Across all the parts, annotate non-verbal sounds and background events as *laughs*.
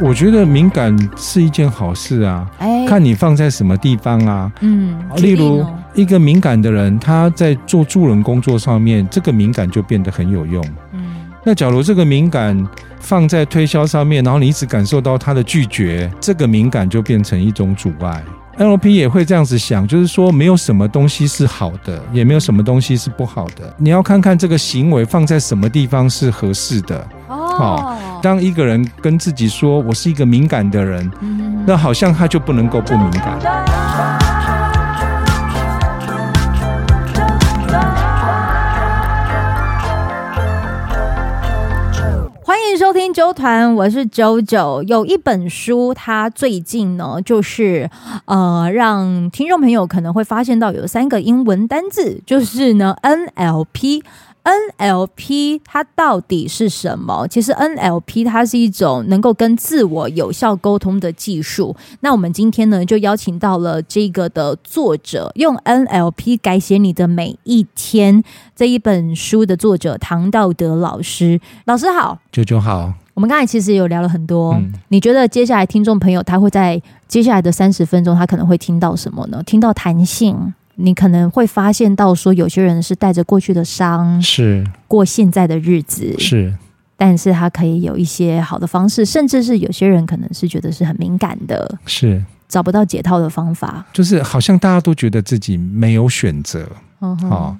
我觉得敏感是一件好事啊，哎，看你放在什么地方啊。嗯，例如一个敏感的人，他在做助人工作上面，这个敏感就变得很有用。嗯，那假如这个敏感放在推销上面，然后你一直感受到他的拒绝，这个敏感就变成一种阻碍。NLP 也会这样子想，就是说没有什么东西是好的，也没有什么东西是不好的。你要看看这个行为放在什么地方是合适的。哦，当一个人跟自己说“我是一个敏感的人”，那好像他就不能够不敏感。收听周团，我是九九。有一本书，它最近呢，就是呃，让听众朋友可能会发现到有三个英文单字，就是呢，NLP。NLP 它到底是什么？其实 NLP 它是一种能够跟自我有效沟通的技术。那我们今天呢，就邀请到了这个的作者，用 NLP 改写你的每一天这一本书的作者唐道德老师。老师好，九九好。我们刚才其实有聊了很多，嗯、你觉得接下来听众朋友他会在接下来的三十分钟，他可能会听到什么呢？听到弹性。你可能会发现到说，有些人是带着过去的伤，是。过现在的日子，是，但是他可以有一些好的方式，甚至是有些人可能是觉得是很敏感的，是。找不到解套的方法，就是好像大家都觉得自己没有选择，嗯，哦，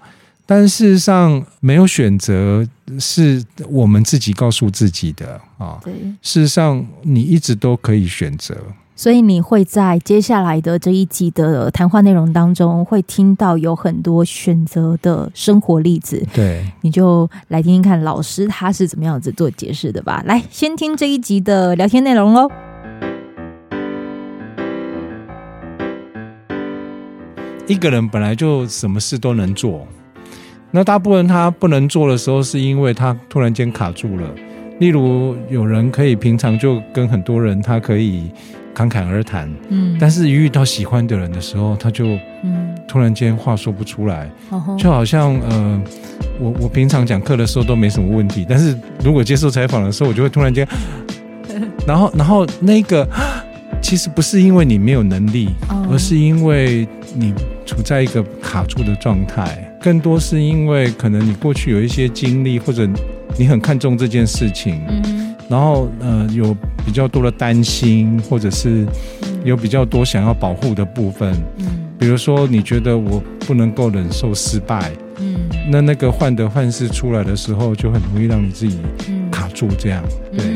但事实上没有选择是我们自己告诉自己的啊，对，事实上你一直都可以选择。所以你会在接下来的这一集的谈话内容当中，会听到有很多选择的生活例子。对，你就来听听看老师他是怎么样子做解释的吧。来，先听这一集的聊天内容喽。一个人本来就什么事都能做，那大部分他不能做的时候，是因为他突然间卡住了。例如，有人可以平常就跟很多人，他可以。侃侃而谈，嗯，但是一遇到喜欢的人的时候，他就，嗯，突然间话说不出来，嗯、就好像，呃，我我平常讲课的时候都没什么问题，但是如果接受采访的时候，我就会突然间，*laughs* 然后然后那个，其实不是因为你没有能力，嗯、而是因为你处在一个卡住的状态，更多是因为可能你过去有一些经历，或者你很看重这件事情，嗯。然后，呃，有比较多的担心，或者是有比较多想要保护的部分。嗯，比如说，你觉得我不能够忍受失败。嗯，那那个患得患失出来的时候，就很容易让你自己卡住。这样，对。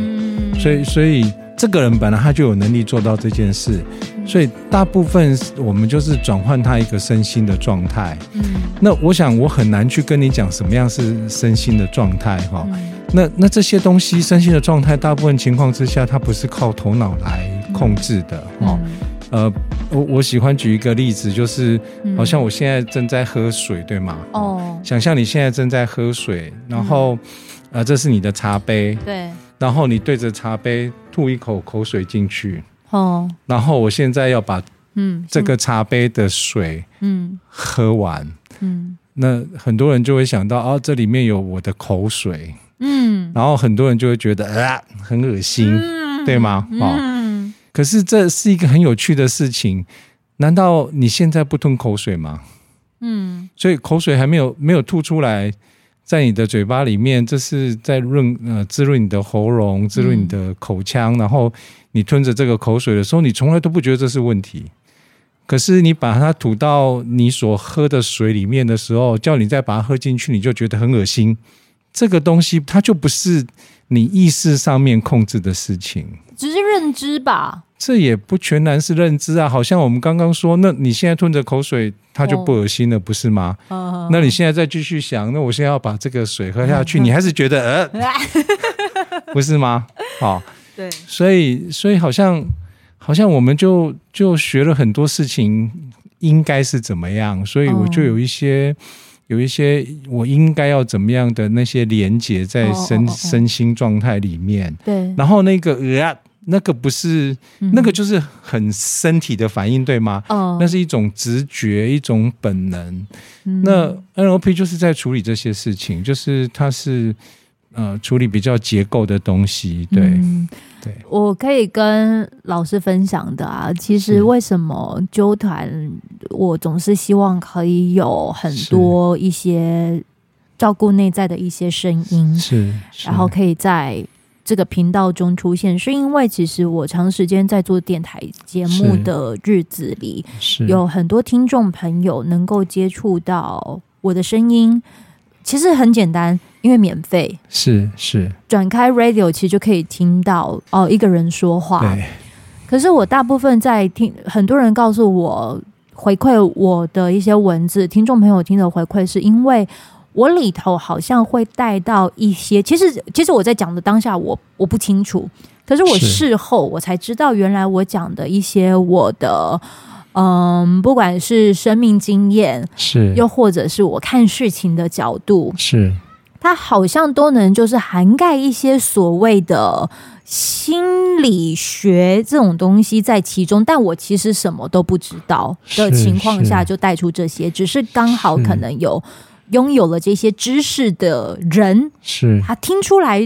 所以，所以这个人本来他就有能力做到这件事。所以，大部分我们就是转换他一个身心的状态。嗯，那我想我很难去跟你讲什么样是身心的状态，哈。那那这些东西，身心的状态，大部分情况之下，它不是靠头脑来控制的哦。嗯、呃，我我喜欢举一个例子，就是好像我现在正在喝水，对吗？哦。想象你现在正在喝水，然后，嗯、呃，这是你的茶杯，对。然后你对着茶杯吐一口口水进去，哦。然后我现在要把嗯这个茶杯的水嗯喝完，嗯。那很多人就会想到，哦，这里面有我的口水。嗯，然后很多人就会觉得啊，很恶心，嗯、对吗？哦，嗯、可是这是一个很有趣的事情。难道你现在不吞口水吗？嗯，所以口水还没有没有吐出来，在你的嘴巴里面，这是在润呃滋润你的喉咙，滋润你的口腔。嗯、然后你吞着这个口水的时候，你从来都不觉得这是问题。可是你把它吐到你所喝的水里面的时候，叫你再把它喝进去，你就觉得很恶心。这个东西它就不是你意识上面控制的事情，只是认知吧。这也不全然是认知啊，好像我们刚刚说，那你现在吞着口水，它就不恶心了，哦、不是吗？哦、那你现在再继续想，那我现在要把这个水喝下去，哦、*laughs* 你还是觉得呃，不是吗？好、*laughs* 哦，对，所以所以好像好像我们就就学了很多事情，应该是怎么样，所以我就有一些。哦有一些我应该要怎么样的那些连接在身 oh, oh, oh, oh. 身心状态里面，对，然后那个呃，那个不是，嗯、那个就是很身体的反应，对吗？哦，那是一种直觉，一种本能。嗯、那 NLP 就是在处理这些事情，就是它是呃处理比较结构的东西。对、嗯、对，我可以跟老师分享的啊，其实为什么纠团，我总是希望可以有很多一些照顾内在的一些声音，是，然后可以在。这个频道中出现，是因为其实我长时间在做电台节目的日子里，有很多听众朋友能够接触到我的声音。其实很简单，因为免费，是是转开 radio，其实就可以听到哦一个人说话。对。可是我大部分在听，很多人告诉我回馈我的一些文字，听众朋友听的回馈是因为。我里头好像会带到一些，其实其实我在讲的当下我，我我不清楚，可是我事后我才知道，原来我讲的一些我的，嗯，不管是生命经验，是又或者是我看事情的角度，是它好像都能就是涵盖一些所谓的心理学这种东西在其中，但我其实什么都不知道的情况下就带出这些，只是刚好可能有。拥有了这些知识的人，是他听出来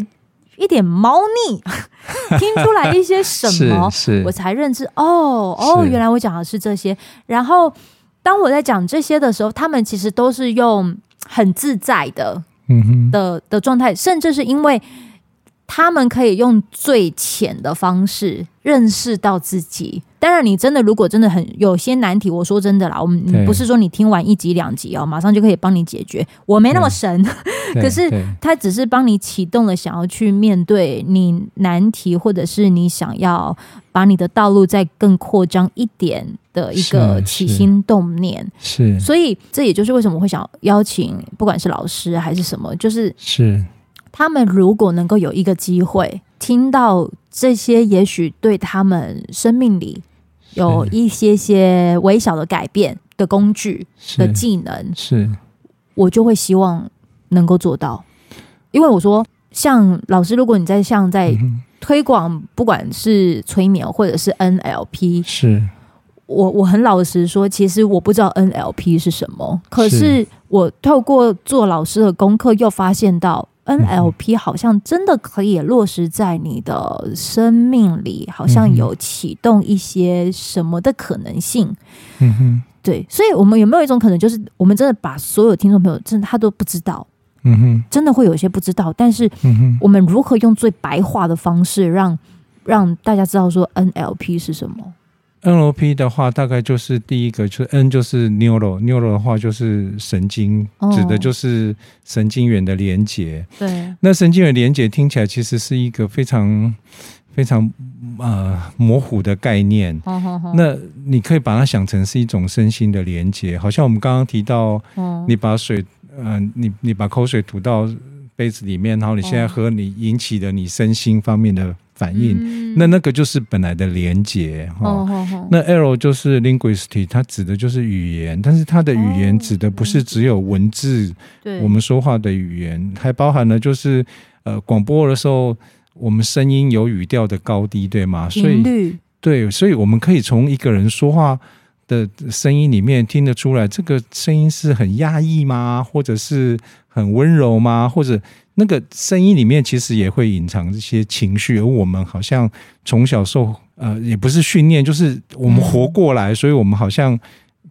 一点猫腻，*laughs* 听出来一些什么，是我才认知哦哦，原来我讲的是这些。然后当我在讲这些的时候，他们其实都是用很自在的，嗯哼的的状态，甚至是因为他们可以用最浅的方式认识到自己。当然，你真的如果真的很有些难题，我说真的啦，我们不是说你听完一集两集哦，马上就可以帮你解决。我没那么神，*laughs* 可是他只是帮你启动了想要去面对你难题，或者是你想要把你的道路再更扩张一点的一个起心动念。是，所以这也就是为什么会想邀请，不管是老师还是什么，就是是他们如果能够有一个机会听到这些，也许对他们生命里。有一些些微小的改变的工具的技能，是，我就会希望能够做到。因为我说，像老师，如果你在像在推广，不管是催眠或者是 NLP，是我我很老实说，其实我不知道 NLP 是什么，可是我透过做老师的功课，又发现到。NLP 好像真的可以落实在你的生命里，好像有启动一些什么的可能性。嗯哼，对，所以我们有没有一种可能，就是我们真的把所有听众朋友，真的他都不知道。嗯哼，真的会有一些不知道，但是我们如何用最白话的方式让让大家知道说 NLP 是什么？NLP 的话，大概就是第一个，就是 N 就是 neural，neural 的话就是神经，指的就是神经元的连接。对，那神经元连接听起来其实是一个非常非常呃模糊的概念。那你可以把它想成是一种身心的连接，好像我们刚刚提到，你把水，嗯、呃，你你把口水吐到杯子里面，然后你现在喝，你引起的你身心方面的。反应，嗯、那那个就是本来的连接哈。哦哦哦、那 L 就是 linguistic，它指的就是语言，但是它的语言指的不是只有文字，我们说话的语言，还包含了就是呃广播的时候，我们声音有语调的高低，对吗？所以对，所以我们可以从一个人说话的声音里面听得出来，这个声音是很压抑吗？或者是很温柔吗？或者？那个声音里面其实也会隐藏这些情绪，而我们好像从小受呃也不是训练，就是我们活过来，所以我们好像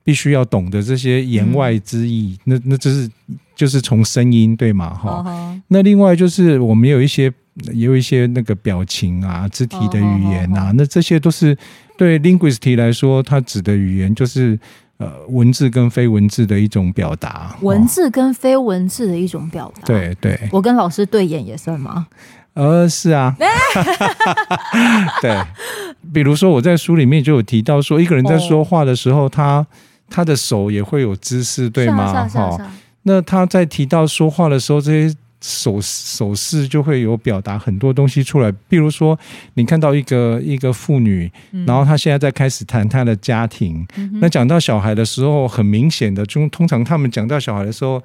必须要懂得这些言外之意。那那这是就是从声音对吗？哈。那另外就是我们有一些也有一些那个表情啊、肢体的语言啊，那这些都是对 linguist 来说，它指的语言就是。呃，文字跟非文字的一种表达，文字跟非文字的一种表达。对对，我跟老师对眼也算吗？呃，是啊。*laughs* 对，比如说我在书里面就有提到说，一个人在说话的时候，他他的手也会有姿势，对吗？哈，那他在提到说话的时候，这些。手手势就会有表达很多东西出来，比如说你看到一个一个妇女，然后她现在在开始谈她的家庭。嗯、那讲到小孩的时候，很明显的，就通常他们讲到小孩的时候，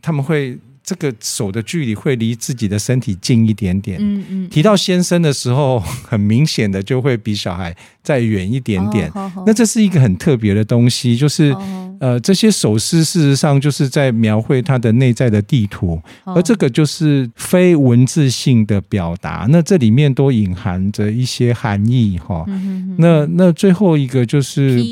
他们会这个手的距离会离自己的身体近一点点。嗯嗯。提到先生的时候，很明显的就会比小孩再远一点点。哦、那这是一个很特别的东西，就是、哦、呃，这些手势事实上就是在描绘他的内在的地图，哦、而这个就是非文字性的表达。那这里面都隐含着一些含义哈。那那最后一个就是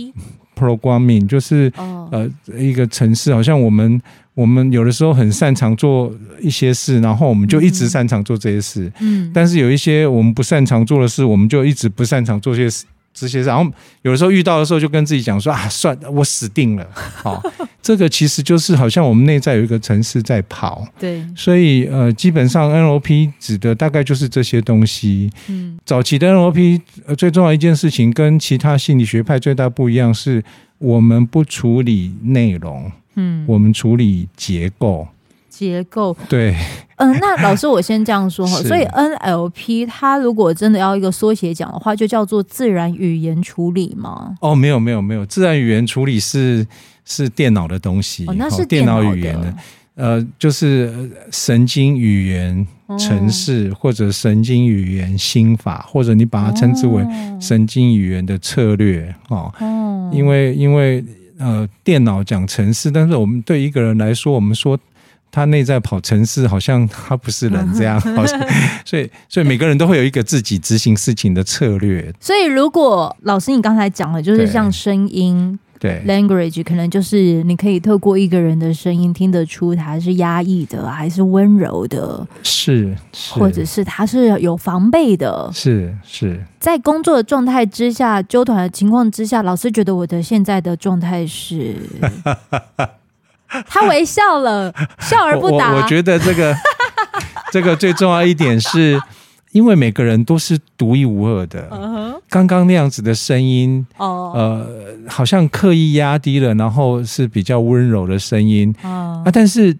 programming，就是、哦、呃一个城市，好像我们。我们有的时候很擅长做一些事，然后我们就一直擅长做这些事。嗯，但是有一些我们不擅长做的事，我们就一直不擅长做些事。这些事，然后有的时候遇到的时候，就跟自己讲说啊，算了，我死定了。好，*laughs* 这个其实就是好像我们内在有一个城市在跑。对，所以呃，基本上 NLP 指的大概就是这些东西。嗯，早期的 NLP 呃，最重要一件事情跟其他心理学派最大不一样是，我们不处理内容。嗯，我们处理结构，结构对，嗯、呃，那老师我先这样说哈，*laughs* 所以 NLP 它如果真的要一个缩写讲的话，就叫做自然语言处理吗？哦，没有没有没有，自然语言处理是是电脑的东西，哦，那是电脑语言的，呃，就是神经语言程式，或者神经语言心法，或者你把它称之为神经语言的策略哦，哦，因为因为。呃，电脑讲程式，但是我们对一个人来说，我们说他内在跑城市，好像他不是人这样，好像，*laughs* 所以所以每个人都会有一个自己执行事情的策略。所以，如果老师你刚才讲的，就是像声音，对，，language 可能就是你可以透过一个人的声音听得出他是压抑的还是温柔的，是，是，或者是他是有防备的，是是。在工作的状态之下，纠团的情况之下，老师觉得我的现在的状态是，*laughs* *laughs* 他微笑了，*laughs* 笑而不答。我，觉得这个 *laughs* 这个最重要一点是，因为每个人都是独一无二的。刚刚那样子的声音，呃，好像刻意压低了，然后是比较温柔的声音啊，但是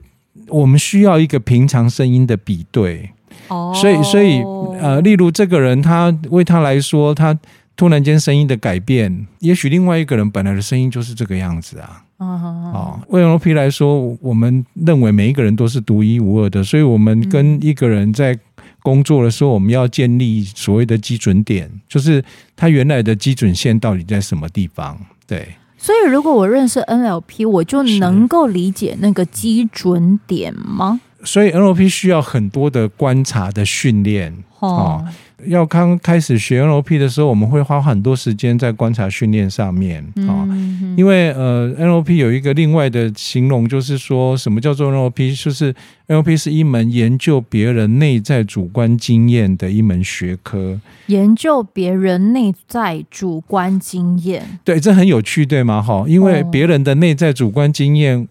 我们需要一个平常声音的比对。哦，所以所以呃，例如这个人，他为他来说，他突然间声音的改变，也许另外一个人本来的声音就是这个样子啊。哦，为 NLP 来说，我们认为每一个人都是独一无二的，所以我们跟一个人在工作的时候，我们要建立所谓的基准点，就是他原来的基准线到底在什么地方。对，所以如果我认识 NLP，我就能够理解那个基准点吗？所以 NLP 需要很多的观察的训练哦。要刚开始学 NLP 的时候，我们会花很多时间在观察训练上面啊。因为呃，NLP 有一个另外的形容，就是说什么叫做 NLP？就是 NLP 是一门研究别人内在主观经验的一门学科。研究别人内在主观经验，对，这很有趣，对吗？哈，因为别人的内在主观经验。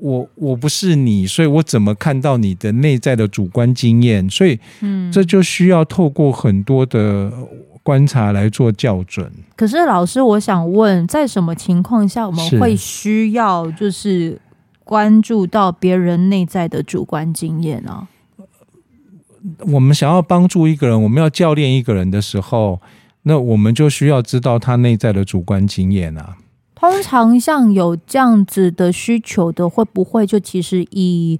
我我不是你，所以我怎么看到你的内在的主观经验？所以，嗯，这就需要透过很多的观察来做校准。可是，老师，我想问，在什么情况下我们会需要就是关注到别人内在的主观经验呢？我们想要帮助一个人，我们要教练一个人的时候，那我们就需要知道他内在的主观经验啊。通常像有这样子的需求的，会不会就其实以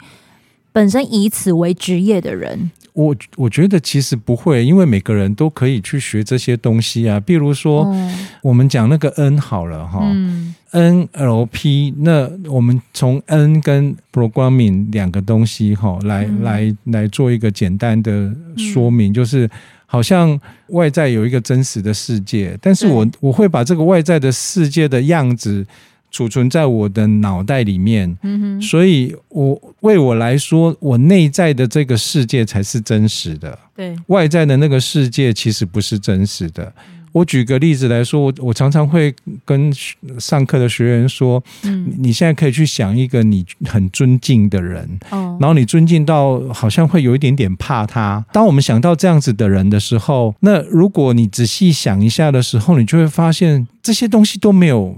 本身以此为职业的人？我我觉得其实不会，因为每个人都可以去学这些东西啊。比如说，嗯、我们讲那个 N 好了哈、嗯、，NLP，那我们从 N 跟 Programming 两个东西哈来、嗯、来来做一个简单的说明，嗯、就是。好像外在有一个真实的世界，但是我我会把这个外在的世界的样子储存在我的脑袋里面，嗯哼，所以我为我来说，我内在的这个世界才是真实的，对，外在的那个世界其实不是真实的。我举个例子来说，我我常常会跟上课的学员说，嗯，你现在可以去想一个你很尊敬的人，哦，然后你尊敬到好像会有一点点怕他。当我们想到这样子的人的时候，那如果你仔细想一下的时候，你就会发现这些东西都没有，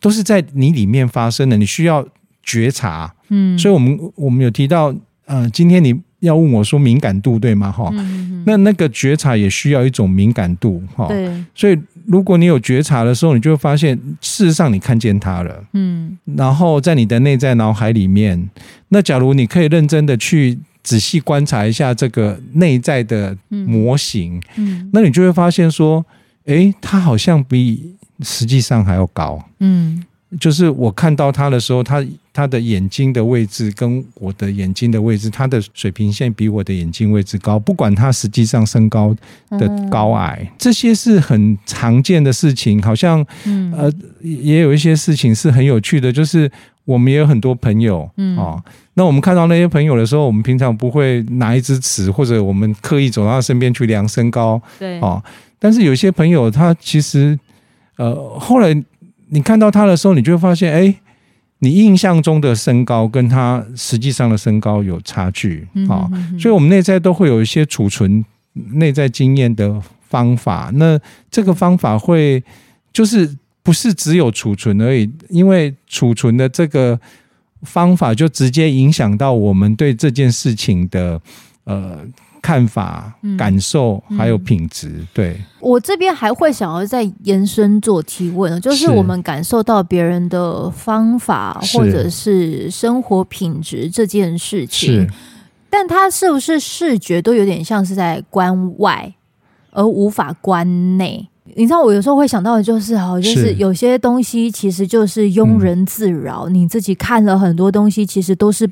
都是在你里面发生的。你需要觉察，嗯，所以我们我们有提到，呃，今天你。要问我说敏感度对吗？哈、嗯，那那个觉察也需要一种敏感度哈。对，所以如果你有觉察的时候，你就会发现，事实上你看见它了，嗯，然后在你的内在脑海里面，那假如你可以认真的去仔细观察一下这个内在的模型，嗯，嗯，那你就会发现说，诶，它好像比实际上还要高，嗯。就是我看到他的时候，他他的眼睛的位置跟我的眼睛的位置，他的水平线比我的眼睛位置高。不管他实际上身高的高矮，这些是很常见的事情。好像呃，也有一些事情是很有趣的。就是我们也有很多朋友嗯啊，那我们看到那些朋友的时候，我们平常不会拿一支尺，或者我们刻意走到他身边去量身高，对啊。但是有些朋友，他其实呃后来。你看到他的时候，你就会发现，哎，你印象中的身高跟他实际上的身高有差距啊。所以，我们内在都会有一些储存内在经验的方法。那这个方法会就是不是只有储存而已，因为储存的这个方法就直接影响到我们对这件事情的呃。看法、感受还有品质，对。我这边还会想要再延伸做提问，就是我们感受到别人的方法或者是生活品质这件事情，但他是不是视觉都有点像是在关外，而无法关内？你知道，我有时候会想到的就是，哈，就是有些东西其实就是庸人自扰，嗯、你自己看了很多东西，其实都是。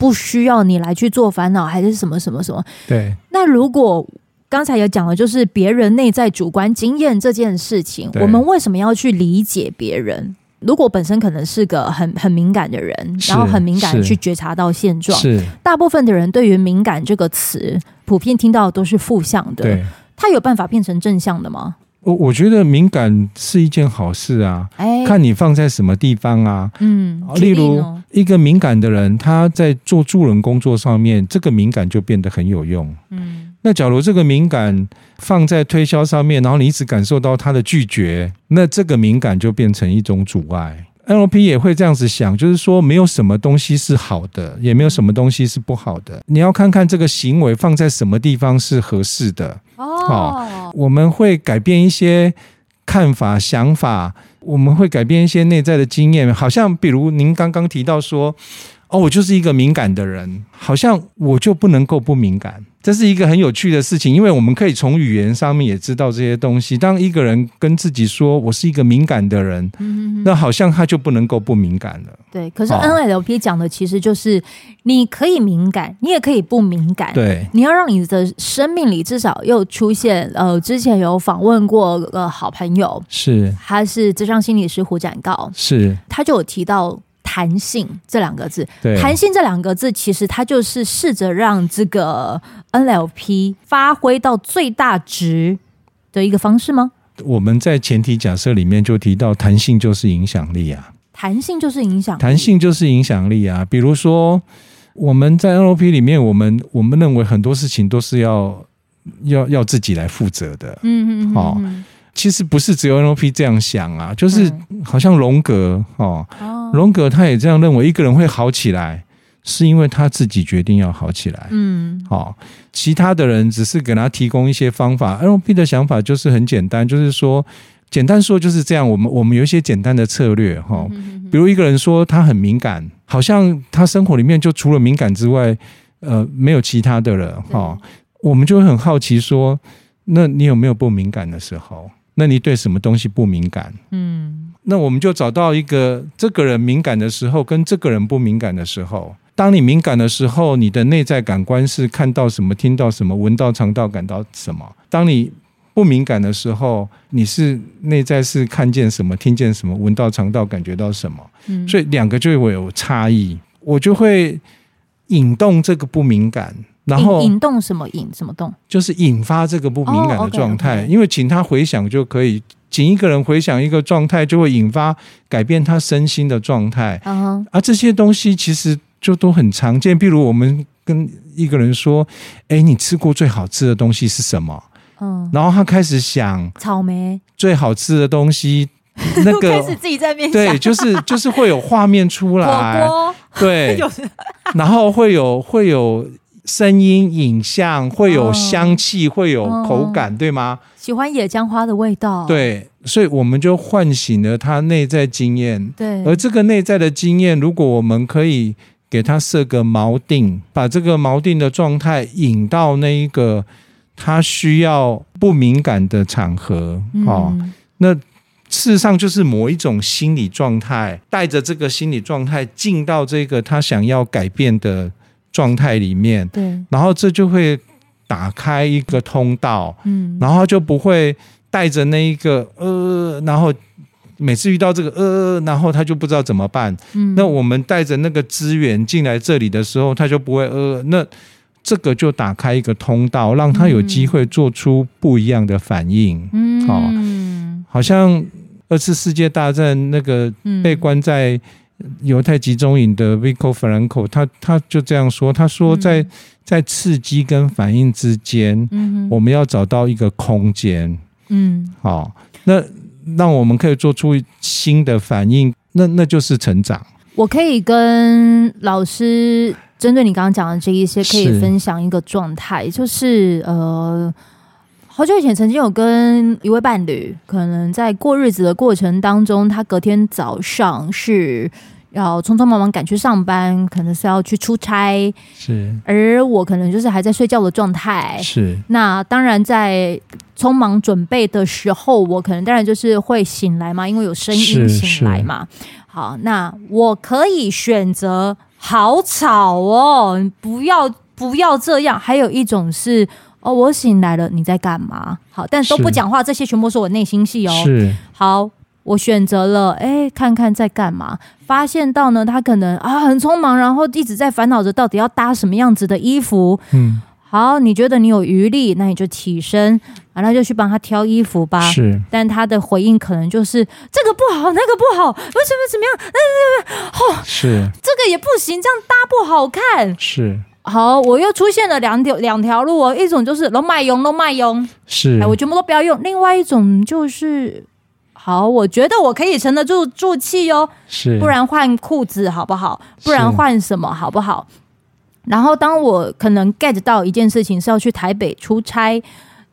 不需要你来去做烦恼，还是什么什么什么？对。那如果刚才也讲了，就是别人内在主观经验这件事情，我们为什么要去理解别人？如果本身可能是个很很敏感的人，然后很敏感去觉察到现状，是大部分的人对于“敏感”这个词，普遍听到的都是负向的。对，他有办法变成正向的吗？我我觉得敏感是一件好事啊，哎，看你放在什么地方啊，嗯，例如一个敏感的人，他在做助人工作上面，这个敏感就变得很有用，嗯，那假如这个敏感放在推销上面，然后你一直感受到他的拒绝，那这个敏感就变成一种阻碍。NLP 也会这样子想，就是说没有什么东西是好的，也没有什么东西是不好的。你要看看这个行为放在什么地方是合适的。哦，我们会改变一些看法、想法，我们会改变一些内在的经验。好像比如您刚刚提到说，哦，我就是一个敏感的人，好像我就不能够不敏感。这是一个很有趣的事情，因为我们可以从语言上面也知道这些东西。当一个人跟自己说“我是一个敏感的人”，嗯，那好像他就不能够不敏感了。对，可是 NLP 讲的其实就是你可以敏感，你也可以不敏感。对，你要让你的生命里至少又出现。呃，之前有访问过个好朋友，是他是智商心理师胡展告，是他就有提到。弹性这两个字，弹性这两个字，其实它就是试着让这个 NLP 发挥到最大值的一个方式吗？我们在前提假设里面就提到，弹性就是影响力啊，弹性就是影响，弹性就是影响力啊。比如说，我们在 NLP 里面，我们我们认为很多事情都是要要要自己来负责的，嗯嗯，好。其实不是只有 NLP 这样想啊，就是好像荣格哦，荣格他也这样认为，一个人会好起来，是因为他自己决定要好起来。嗯，好，其他的人只是给他提供一些方法。NLP 的想法就是很简单，就是说，简单说就是这样。我们我们有一些简单的策略哈，比如一个人说他很敏感，好像他生活里面就除了敏感之外，呃，没有其他的了哈。我们就会很好奇说，那你有没有不敏感的时候？那你对什么东西不敏感？嗯，那我们就找到一个这个人敏感的时候，跟这个人不敏感的时候。当你敏感的时候，你的内在感官是看到什么、听到什么、闻到、尝到、感到什么；当你不敏感的时候，你是内在是看见什么、听见什么、闻到、尝到、感觉到什么。嗯，所以两个就会有差异，我就会引动这个不敏感。然后引动什么引什么动，就是引发这个不敏感的状态。Oh, okay, okay. 因为请他回想就可以，请一个人回想一个状态，就会引发改变他身心的状态。Uh -huh. 而这些东西其实就都很常见。比如我们跟一个人说：“哎，你吃过最好吃的东西是什么？”嗯、uh 然后他开始想草莓最好吃的东西，那个 *laughs* 开始自己在面 *laughs* 对，就是就是会有画面出来，对，*laughs* 然后会有会有。声音、影像，会有香气，哦、会有口感，对吗？喜欢野姜花的味道，对，所以我们就唤醒了他内在经验。对，而这个内在的经验，如果我们可以给他设个锚定，把这个锚定的状态引到那一个他需要不敏感的场合，嗯、哦，那。事实上，就是某一种心理状态，带着这个心理状态进到这个他想要改变的状态里面，对，然后这就会打开一个通道，嗯，然后就不会带着那一个呃，然后每次遇到这个呃，然后他就不知道怎么办，嗯，那我们带着那个资源进来这里的时候，他就不会呃，那这个就打开一个通道，让他有机会做出不一样的反应，嗯，好，好像。二次世界大战那个被关在犹太集中营的 Viktor Frankl，他他就这样说，他说在在刺激跟反应之间，嗯我们要找到一个空间，嗯，好，那让我们可以做出新的反应，那那就是成长。我可以跟老师针对你刚刚讲的这一些，可以分享一个状态，就是呃。好久以前，曾经有跟一位伴侣，可能在过日子的过程当中，他隔天早上是要匆匆忙忙赶去上班，可能是要去出差，是。而我可能就是还在睡觉的状态，是。那当然在匆忙准备的时候，我可能当然就是会醒来嘛，因为有声音醒来嘛。好，那我可以选择好吵哦，不要不要这样。还有一种是。哦，我醒来了，你在干嘛？好，但都不讲话，这些全部是我内心戏哦。是，好，我选择了，哎，看看在干嘛。发现到呢，他可能啊很匆忙，然后一直在烦恼着到底要搭什么样子的衣服。嗯，好，你觉得你有余力，那你就起身，然后就去帮他挑衣服吧。是，但他的回应可能就是这个不好，那个不好，为什么怎么样？那那那，哦，是，这个也不行，这样搭不好看。是。好，我又出现了两条两条路哦，一种就是都卖用，都卖用，是，哎，我全部都不要用。另外一种就是，好，我觉得我可以沉得住住气哦，是，不然换裤子好不好？不然换什么好不好？然后当我可能 get 到一件事情是要去台北出差，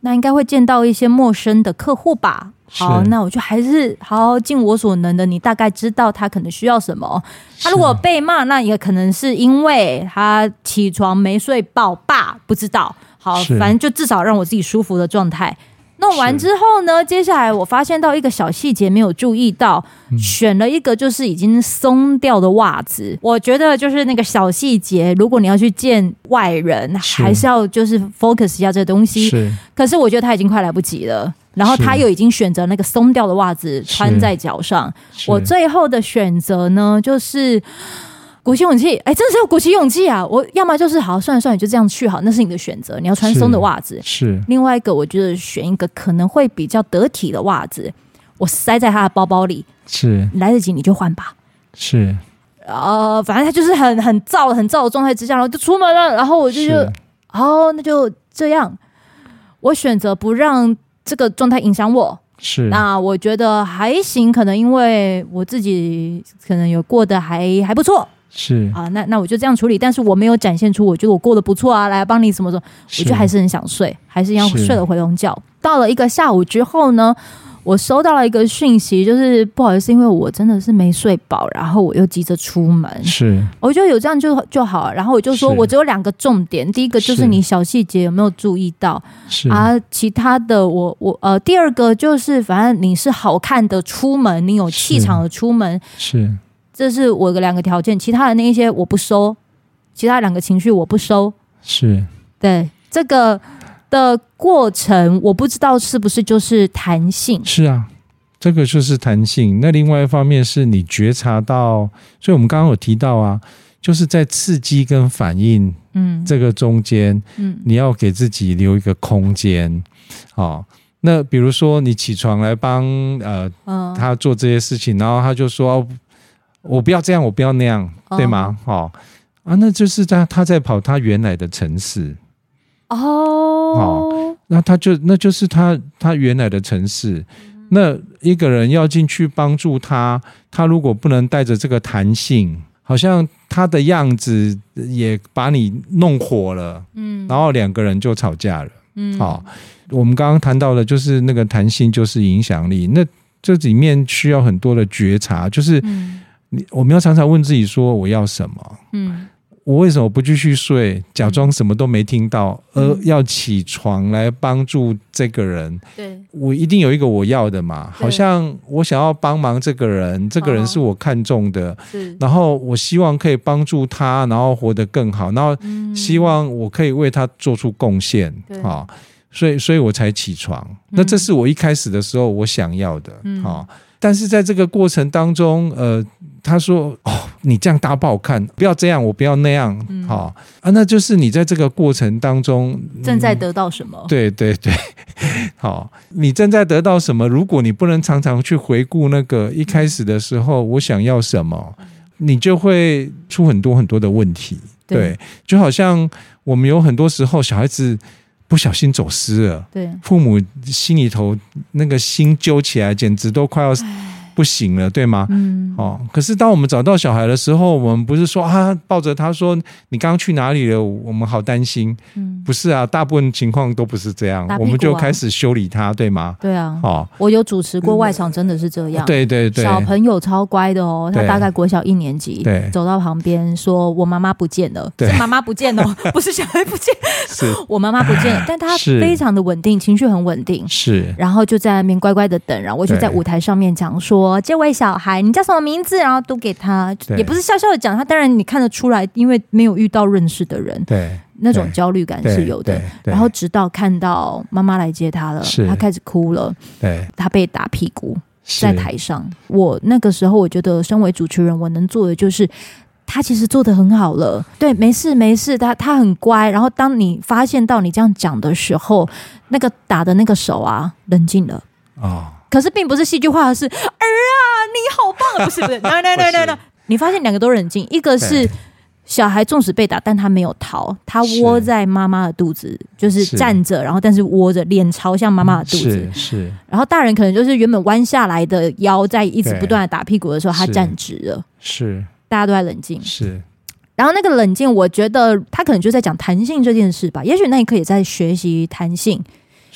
那应该会见到一些陌生的客户吧。好，那我就还是好好尽我所能的。你大概知道他可能需要什么。他如果被骂，那也可能是因为他起床没睡饱吧，不知道。好，反正就至少让我自己舒服的状态。弄完之后呢，接下来我发现到一个小细节没有注意到，选了一个就是已经松掉的袜子。我觉得就是那个小细节，如果你要去见外人，还是要就是 focus 一下这个东西。是，可是我觉得他已经快来不及了。然后他又已经选择那个松掉的袜子穿在脚上。我最后的选择呢，就是鼓起勇气，哎，真的是要鼓起勇气啊！我要么就是好，算了算了，就这样去好，那是你的选择，你要穿松的袜子。是。另外一个，我觉得选一个可能会比较得体的袜子，我塞在他的包包里。是。来得及你就换吧。是。呃，反正他就是很很燥、很燥的状态之下，然后就出门了。然后我就就，哦，那就这样。我选择不让。这个状态影响我，是。那我觉得还行，可能因为我自己可能有过得还还不错，是。啊，那那我就这样处理，但是我没有展现出我觉得我过得不错啊，来帮你什么什么，我就还是很想睡，还是一样睡了回笼觉。到了一个下午之后呢，我收到了一个讯息，就是不好意思，因为我真的是没睡饱，然后我又急着出门，是，我觉得有这样就就好，然后我就说我只有两个重点，第一个就是你小细节有没有注意到，是。啊，其他的我我呃，第二个就是反正你是好看的出门，你有气场的出门，是，是。这是我的两个条件，其他的那一些我不收，其他两个情绪我不收，是。对这个。的过程，我不知道是不是就是弹性。是啊，这个就是弹性。那另外一方面是你觉察到，所以我们刚刚有提到啊，就是在刺激跟反应，嗯，这个中间，嗯，你要给自己留一个空间。哦，那比如说你起床来帮呃，他做这些事情，然后他就说，我不要这样，我不要那样，对吗？哦，啊，那就是在他在跑他原来的城市。哦，好，那他就那就是他他原来的城市。那一个人要进去帮助他，他如果不能带着这个弹性，好像他的样子也把你弄火了，嗯，然后两个人就吵架了，嗯，好，我们刚刚谈到的就是那个弹性就是影响力，那这里面需要很多的觉察，就是你我们要常常问自己说我要什么，嗯。我为什么不继续睡，假装什么都没听到，嗯、而要起床来帮助这个人？对，我一定有一个我要的嘛。好像我想要帮忙这个人，这个人是我看中的，哦、然后我希望可以帮助他，然后活得更好，然后希望我可以为他做出贡献。啊、嗯，所以，所以我才起床。那这是我一开始的时候我想要的。好、嗯，但是在这个过程当中，呃。他说：“哦，你这样搭不好看，不要这样，我不要那样，好、嗯。哦、啊，那就是你在这个过程当中正在得到什么？嗯、对对对，*laughs* 好、哦，你正在得到什么？如果你不能常常去回顾那个一开始的时候，我想要什么，你就会出很多很多的问题。对，对，就好像我们有很多时候小孩子不小心走失了，对，父母心里头那个心揪起来，简直都快要。”不行了，对吗？嗯，哦，可是当我们找到小孩的时候，我们不是说啊，抱着他说你刚刚去哪里了？我们好担心。嗯，不是啊，大部分情况都不是这样，啊、我们就开始修理他，对吗？对啊。哦，我有主持过外场，真的是这样。对对对，小朋友超乖的哦，他大概国小一年级，对，走到旁边说：“我妈妈不见了。”对，妈妈不见了，*laughs* 不是小孩不见，是我妈妈不见了。*laughs* 但他非常的稳定，情绪很稳定，是。然后就在那边乖乖的等，然后我就在舞台上面讲说。这位小孩，你叫什么名字？然后都给他，也不是笑笑的讲他。当然你看得出来，因为没有遇到认识的人，对那种焦虑感是有的。然后直到看到妈妈来接他了，他开始哭了。对，他被打屁股在台上。我那个时候，我觉得身为主持人，我能做的就是，他其实做的很好了。对，没事没事，他他很乖。然后当你发现到你这样讲的时候，那个打的那个手啊，冷静了啊。可是并不是戏剧化的是儿啊，你好棒！不是不是，no no no no no，你发现两个都冷静，一个是小孩纵使被打，但他没有逃，他窝在妈妈的肚子，就是站着，然后但是窝着，脸朝向妈妈的肚子，是。然后大人可能就是原本弯下来的腰，在一直不断的打屁股的时候，他站直了，是。大家都在冷静，是。然后那个冷静，我觉得他可能就在讲弹性这件事吧，也许那一刻也在学习弹性。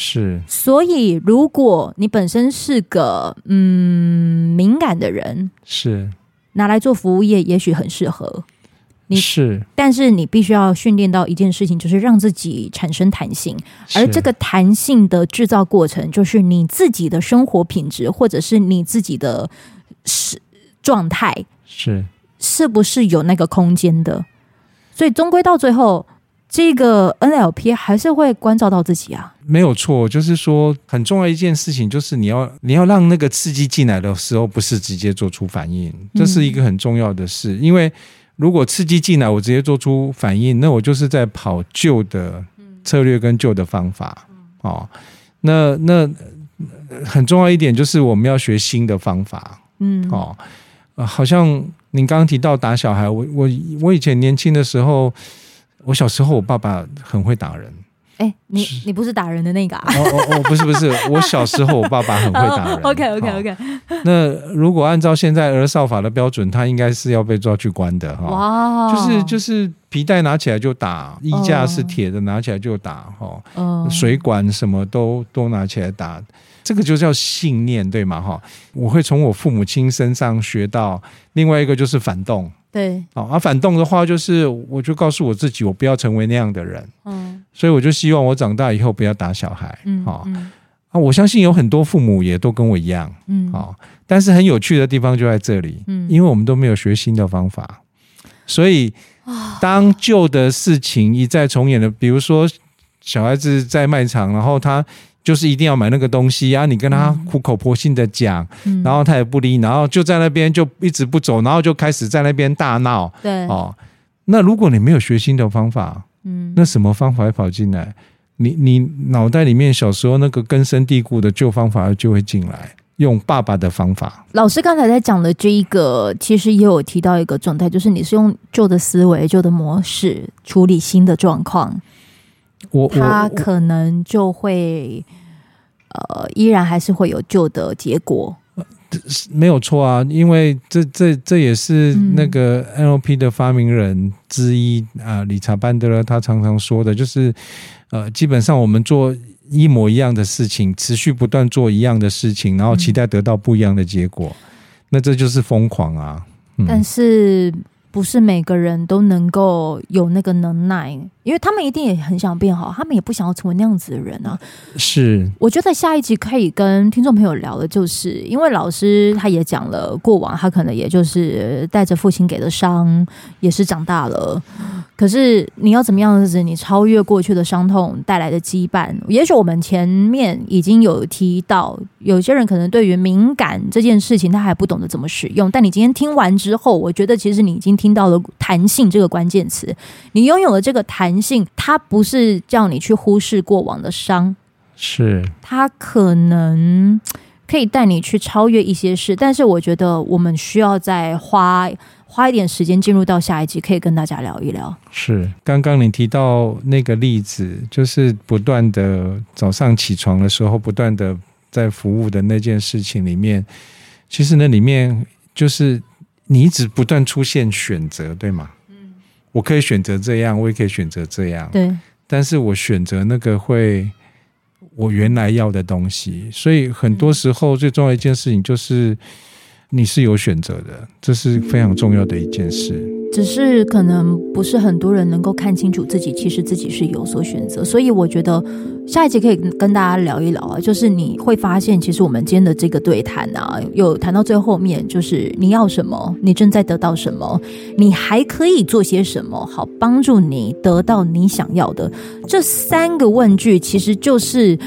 是，所以如果你本身是个嗯敏感的人，是拿来做服务业，也许很适合你。是，但是你必须要训练到一件事情，就是让自己产生弹性，而这个弹性的制造过程，就是你自己的生活品质，或者是你自己的是状态，是是不是有那个空间的？所以终归到最后。这个 NLP 还是会关照到自己啊，没有错，就是说很重要一件事情，就是你要你要让那个刺激进来的时候，不是直接做出反应，这是一个很重要的事。因为如果刺激进来，我直接做出反应，那我就是在跑旧的策略跟旧的方法哦。那那很重要一点就是我们要学新的方法，嗯，哦，好像您刚刚提到打小孩，我我我以前年轻的时候。我小时候，我爸爸很会打人。哎、欸，你你不是打人的那个啊？哦哦哦，不是不是，我小时候我爸爸很会打人。OK OK OK。*laughs* *laughs* 那如果按照现在儿少法的标准，他应该是要被抓去关的哈。哇！就是就是皮带拿起来就打，衣架是铁的拿起来就打哈。嗯。水管什么都都拿起来打，这个就叫信念对吗？哈，我会从我父母亲身上学到。另外一个就是反动。对，好，啊，反动的话就是，我就告诉我自己，我不要成为那样的人，嗯，所以我就希望我长大以后不要打小孩，嗯，好，啊，我相信有很多父母也都跟我一样，嗯，好，但是很有趣的地方就在这里，嗯，因为我们都没有学新的方法，所以当旧的事情一再重演的，比如说小孩子在卖场，然后他。就是一定要买那个东西啊！你跟他苦口婆心的讲，嗯、然后他也不理，然后就在那边就一直不走，然后就开始在那边大闹。对哦，那如果你没有学新的方法，嗯，那什么方法会跑进来？你你脑袋里面小时候那个根深蒂固的旧方法就会进来，用爸爸的方法。老师刚才在讲的这一个，其实也有提到一个状态，就是你是用旧的思维、旧的模式处理新的状况。我他可能就会，呃，依然还是会有旧的结果。没有错啊，因为这这这也是那个 NLP 的发明人之一啊，呃，理查班德勒他常常说的，就是呃，基本上我们做一模一样的事情，持续不断做一样的事情，然后期待得到不一样的结果，那这就是疯狂啊。嗯，但是。不是每个人都能够有那个能耐，因为他们一定也很想变好，他们也不想要成为那样子的人啊。是，我觉得下一集可以跟听众朋友聊的，就是因为老师他也讲了过往，他可能也就是带着父亲给的伤，也是长大了。可是你要怎么样子，你超越过去的伤痛带来的羁绊？也许我们前面已经有提到，有些人可能对于敏感这件事情，他还不懂得怎么使用。但你今天听完之后，我觉得其实你已经听到了“弹性”这个关键词。你拥有了这个弹性，它不是叫你去忽视过往的伤，是它可能可以带你去超越一些事。但是我觉得我们需要再花。花一点时间进入到下一集，可以跟大家聊一聊。是，刚刚你提到那个例子，就是不断的早上起床的时候，不断的在服务的那件事情里面，其实那里面就是你一直不断出现选择，对吗？嗯，我可以选择这样，我也可以选择这样，对。但是我选择那个会我原来要的东西，所以很多时候最重要一件事情就是。你是有选择的，这是非常重要的一件事。只是可能不是很多人能够看清楚自己，其实自己是有所选择。所以我觉得下一集可以跟大家聊一聊啊，就是你会发现，其实我们今天的这个对谈啊，有谈到最后面，就是你要什么，你正在得到什么，你还可以做些什么，好帮助你得到你想要的。这三个问句其实就是。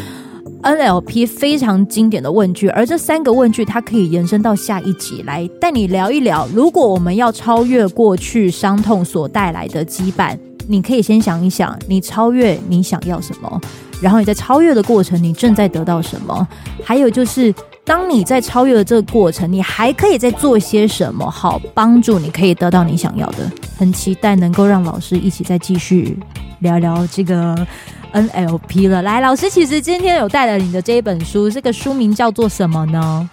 NLP 非常经典的问句，而这三个问句，它可以延伸到下一集来带你聊一聊。如果我们要超越过去伤痛所带来的羁绊，你可以先想一想，你超越你想要什么，然后你在超越的过程，你正在得到什么？还有就是，当你在超越的这个过程，你还可以再做些什么，好帮助你可以得到你想要的。很期待能够让老师一起再继续聊聊这个。NLP 了，来，老师，其实今天有带了你的这一本书，这个书名叫做什么呢？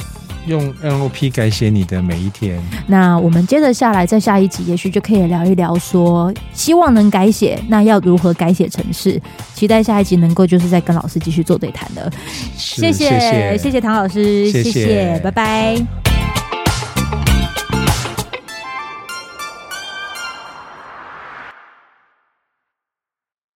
用 NLP 改写你的每一天。那我们接着下来，在下一集，也许就可以聊一聊说，希望能改写，那要如何改写城市？期待下一集能够就是再跟老师继续做对谈的。谢谢，谢谢，唐老师，谢谢拜拜。